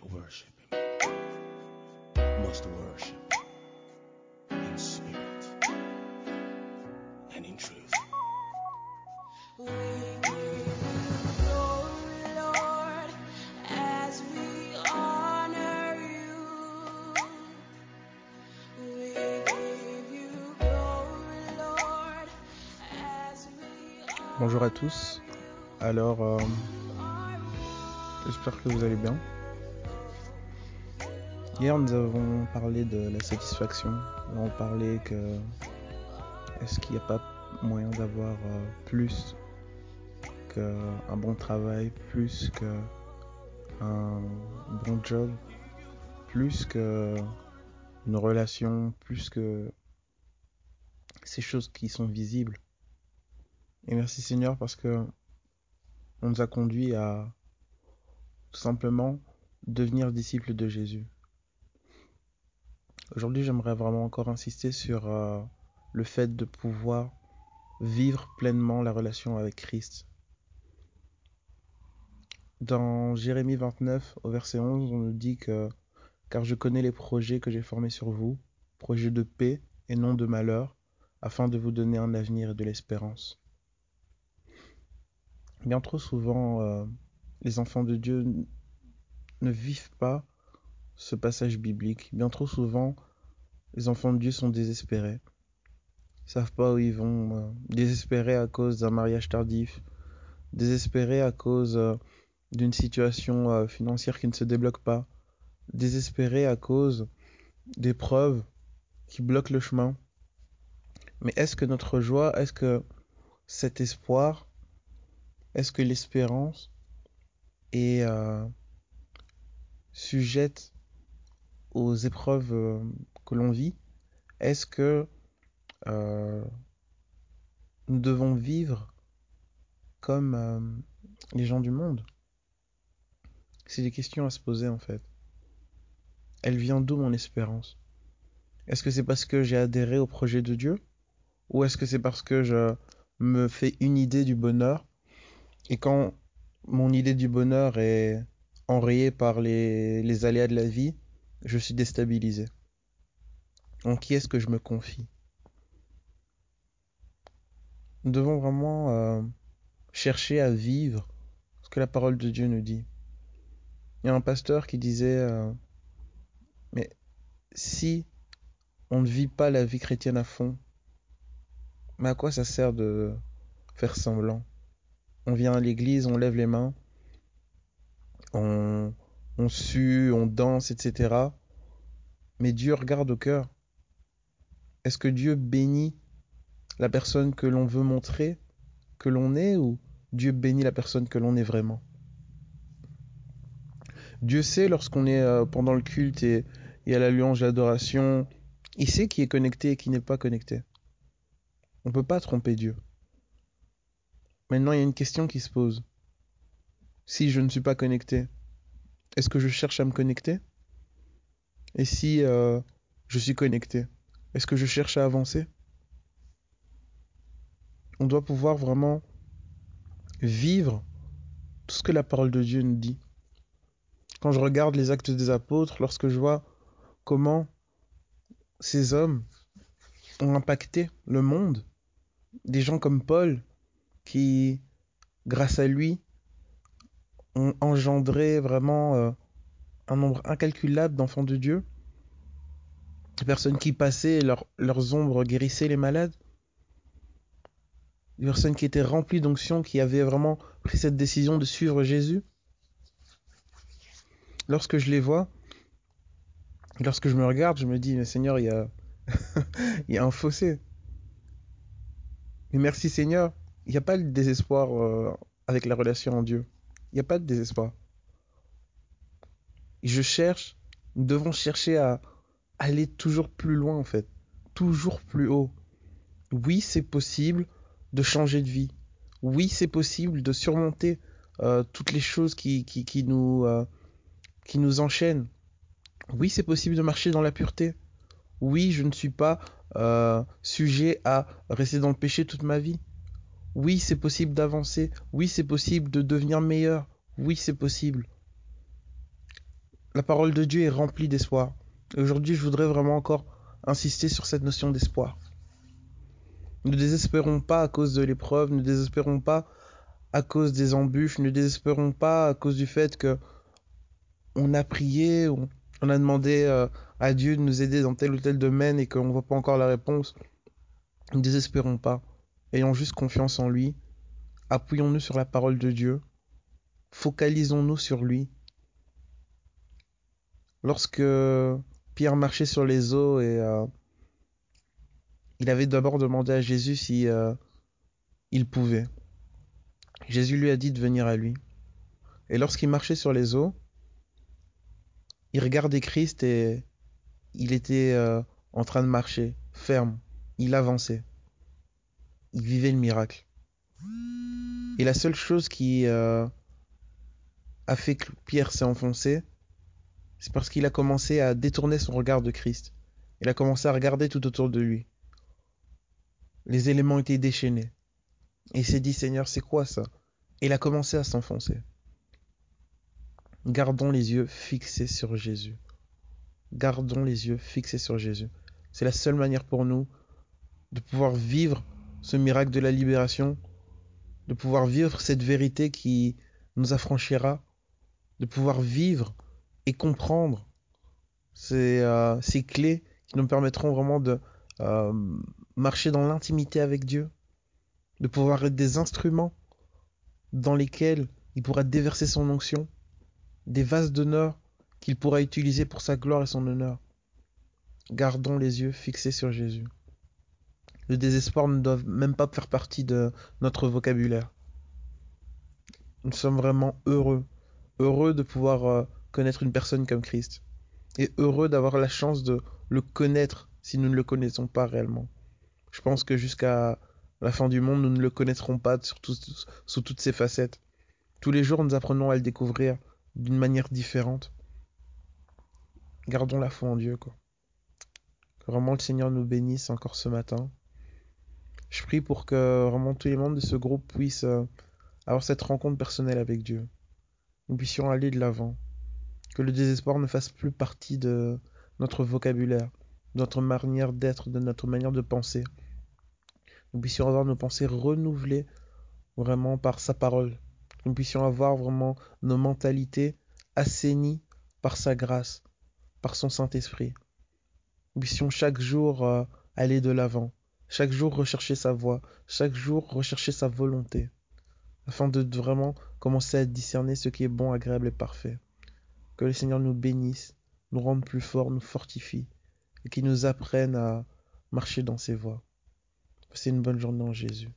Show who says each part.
Speaker 1: worship must worship in spirit and in truth.
Speaker 2: Bonjour à tous. Alors, euh, j'espère que vous allez bien. Hier, nous avons parlé de la satisfaction. On parlait que est-ce qu'il n'y a pas moyen d'avoir euh, plus qu'un bon travail, plus qu'un bon job, plus que une relation, plus que ces choses qui sont visibles. Et merci Seigneur parce que on nous a conduit à tout simplement devenir disciples de Jésus. Aujourd'hui, j'aimerais vraiment encore insister sur euh, le fait de pouvoir vivre pleinement la relation avec Christ. Dans Jérémie 29, au verset 11, on nous dit que car je connais les projets que j'ai formés sur vous, projets de paix et non de malheur, afin de vous donner un avenir et de l'espérance. Bien trop souvent, euh, les enfants de Dieu ne vivent pas ce passage biblique. Bien trop souvent, les enfants de Dieu sont désespérés. Ils savent pas où ils vont. euh, désespérés à cause d'un mariage tardif. Désespérés à cause euh, d'une situation euh, financière qui ne se débloque pas. Désespérés à cause d'épreuves qui bloquent le chemin. Mais est-ce que notre joie, est-ce que cet espoir, est-ce que l'espérance est sujette aux épreuves euh, que l'on vit Est-ce que euh, nous devons vivre comme euh, les gens du monde? C'est des questions à se poser en fait. Elle vient d'où mon espérance? Est-ce que c'est parce que j'ai adhéré au projet de Dieu? Ou est-ce que c'est parce que je me fais une idée du bonheur? Et quand mon idée du bonheur est enrayée par les, les aléas de la vie, je suis déstabilisé. En qui est-ce que je me confie? Nous devons vraiment euh, chercher à vivre ce que la parole de Dieu nous dit. Il y a un pasteur qui disait, euh, mais si on ne vit pas la vie chrétienne à fond, mais à quoi ça sert de faire semblant? On vient à l'église, on lève les mains, on, sue, on danse, etc. Mais Dieu regarde au cœur. Est-ce que Dieu bénit la personne que l'on veut montrer que l'on est ou Dieu bénit la personne que l'on est vraiment? Dieu sait lorsqu'on est euh, pendant le culte et, et à la louange, l'adoration, il sait qui est connecté et qui n'est pas connecté. On ne peut pas tromper Dieu. Maintenant, il y a une question qui se pose. Si je ne suis pas connecté, est-ce que je cherche à me connecter? Et si euh, je suis connecté, est-ce que je cherche à avancer? On doit pouvoir vraiment vivre tout ce que la parole de Dieu nous dit. Quand je regarde les actes des apôtres, lorsque je vois comment ces hommes ont impacté le monde, des gens comme Paul, qui, grâce à lui, ont engendré vraiment euh, un nombre incalculable d'enfants de Dieu, des personnes qui passaient, leurs ombres guérissaient les malades, des personnes qui étaient remplies d'onction, qui avaient vraiment pris cette décision de suivre Jésus. Lorsque je les vois, lorsque je me regarde, je me dis, mais Seigneur, il y a, un fossé. Mais merci Seigneur, il n'y a pas de désespoir euh, avec la relation en Dieu. Il n'y a pas de désespoir. Je cherche, nous devons chercher à aller toujours plus loin en fait, toujours plus haut. Oui, c'est possible de changer de vie. Oui, c'est possible de surmonter euh, toutes les choses euh, qui nous enchaînent. Oui, c'est possible de marcher dans la pureté. Oui, je ne suis pas euh, sujet à rester dans le péché toute ma vie. Oui, c'est possible d'avancer. Oui, c'est possible de devenir meilleur. Oui, c'est possible. la parole de Dieu est remplie d'espoir. Aujourd'hui, je voudrais vraiment encore insister sur cette notion d'espoir. Ne désespérons pas à cause de l'épreuve, ne désespérons pas à cause des embûches, ne désespérons pas à cause du fait que on a prié, on, a demandé euh, à Dieu de nous aider dans tel ou tel domaine et qu'on ne voit pas encore la réponse. Ne désespérons pas. Ayons juste confiance en lui. Appuyons-nous sur la parole de Dieu. Focalisons-nous sur lui. Lorsque Pierre marchait sur les eaux et euh, il avait d'abord demandé à Jésus si euh, il pouvait. Jésus lui a dit de venir à lui. Et lorsqu'il marchait sur les eaux, il regardait Christ et il était euh, en train de marcher, ferme. Il avançait. Il vivait le miracle. Et la seule chose qui euh, a fait que Pierre s'est enfoncé, c'est parce qu'il a commencé à détourner son regard de Christ. Il a commencé à regarder tout autour de lui. Les éléments étaient déchaînés. Et il s'est dit, Seigneur, c'est quoi ça? Et il a commencé à s'enfoncer. Gardons les yeux fixés sur Jésus. Gardons les yeux fixés sur Jésus. C'est la seule manière pour nous de pouvoir vivre ce miracle de la libération, de pouvoir vivre cette vérité qui nous affranchira, de pouvoir vivre et comprendre ces, euh, clés qui nous permettront vraiment de euh, marcher dans l'intimité avec Dieu, de pouvoir être des instruments dans lesquels il pourra déverser son onction, des vases d'honneur qu'il pourra utiliser pour sa gloire et son honneur. Gardons les yeux fixés sur Jésus. Le désespoir ne doit même pas faire partie de notre vocabulaire. Nous sommes vraiment heureux, heureux de pouvoir euh, connaître une personne comme Christ, et heureux d'avoir la chance de le connaître si nous ne le connaissons pas réellement. Je pense que jusqu'à la fin du monde, nous ne le connaîtrons pas sous toutes ses facettes. Tous les jours, nous apprenons à le découvrir d'une manière différente. Gardons la foi en Dieu, quoi. Que vraiment le Seigneur nous bénisse encore ce matin. Je prie pour que vraiment tous les membres de ce groupe puissent euh, avoir cette rencontre personnelle avec Dieu. Nous puissions aller de l'avant. Que le désespoir ne fasse plus partie de notre vocabulaire, de notre manière d'être, de notre manière de penser. Nous puissions avoir nos pensées renouvelées vraiment par sa parole. Nous puissions avoir vraiment nos mentalités assainies par sa grâce, par son Saint-Esprit. Nous puissions chaque jour euh, aller de l'avant, chaque jour rechercher sa voie, chaque jour rechercher sa volonté, afin de vraiment commencer à discerner ce qui est bon, agréable et parfait. Que le Seigneur nous bénisse, nous rende plus forts, nous fortifie, et qu'il nous apprenne à marcher dans ses voies. Passez une bonne journée en Jésus.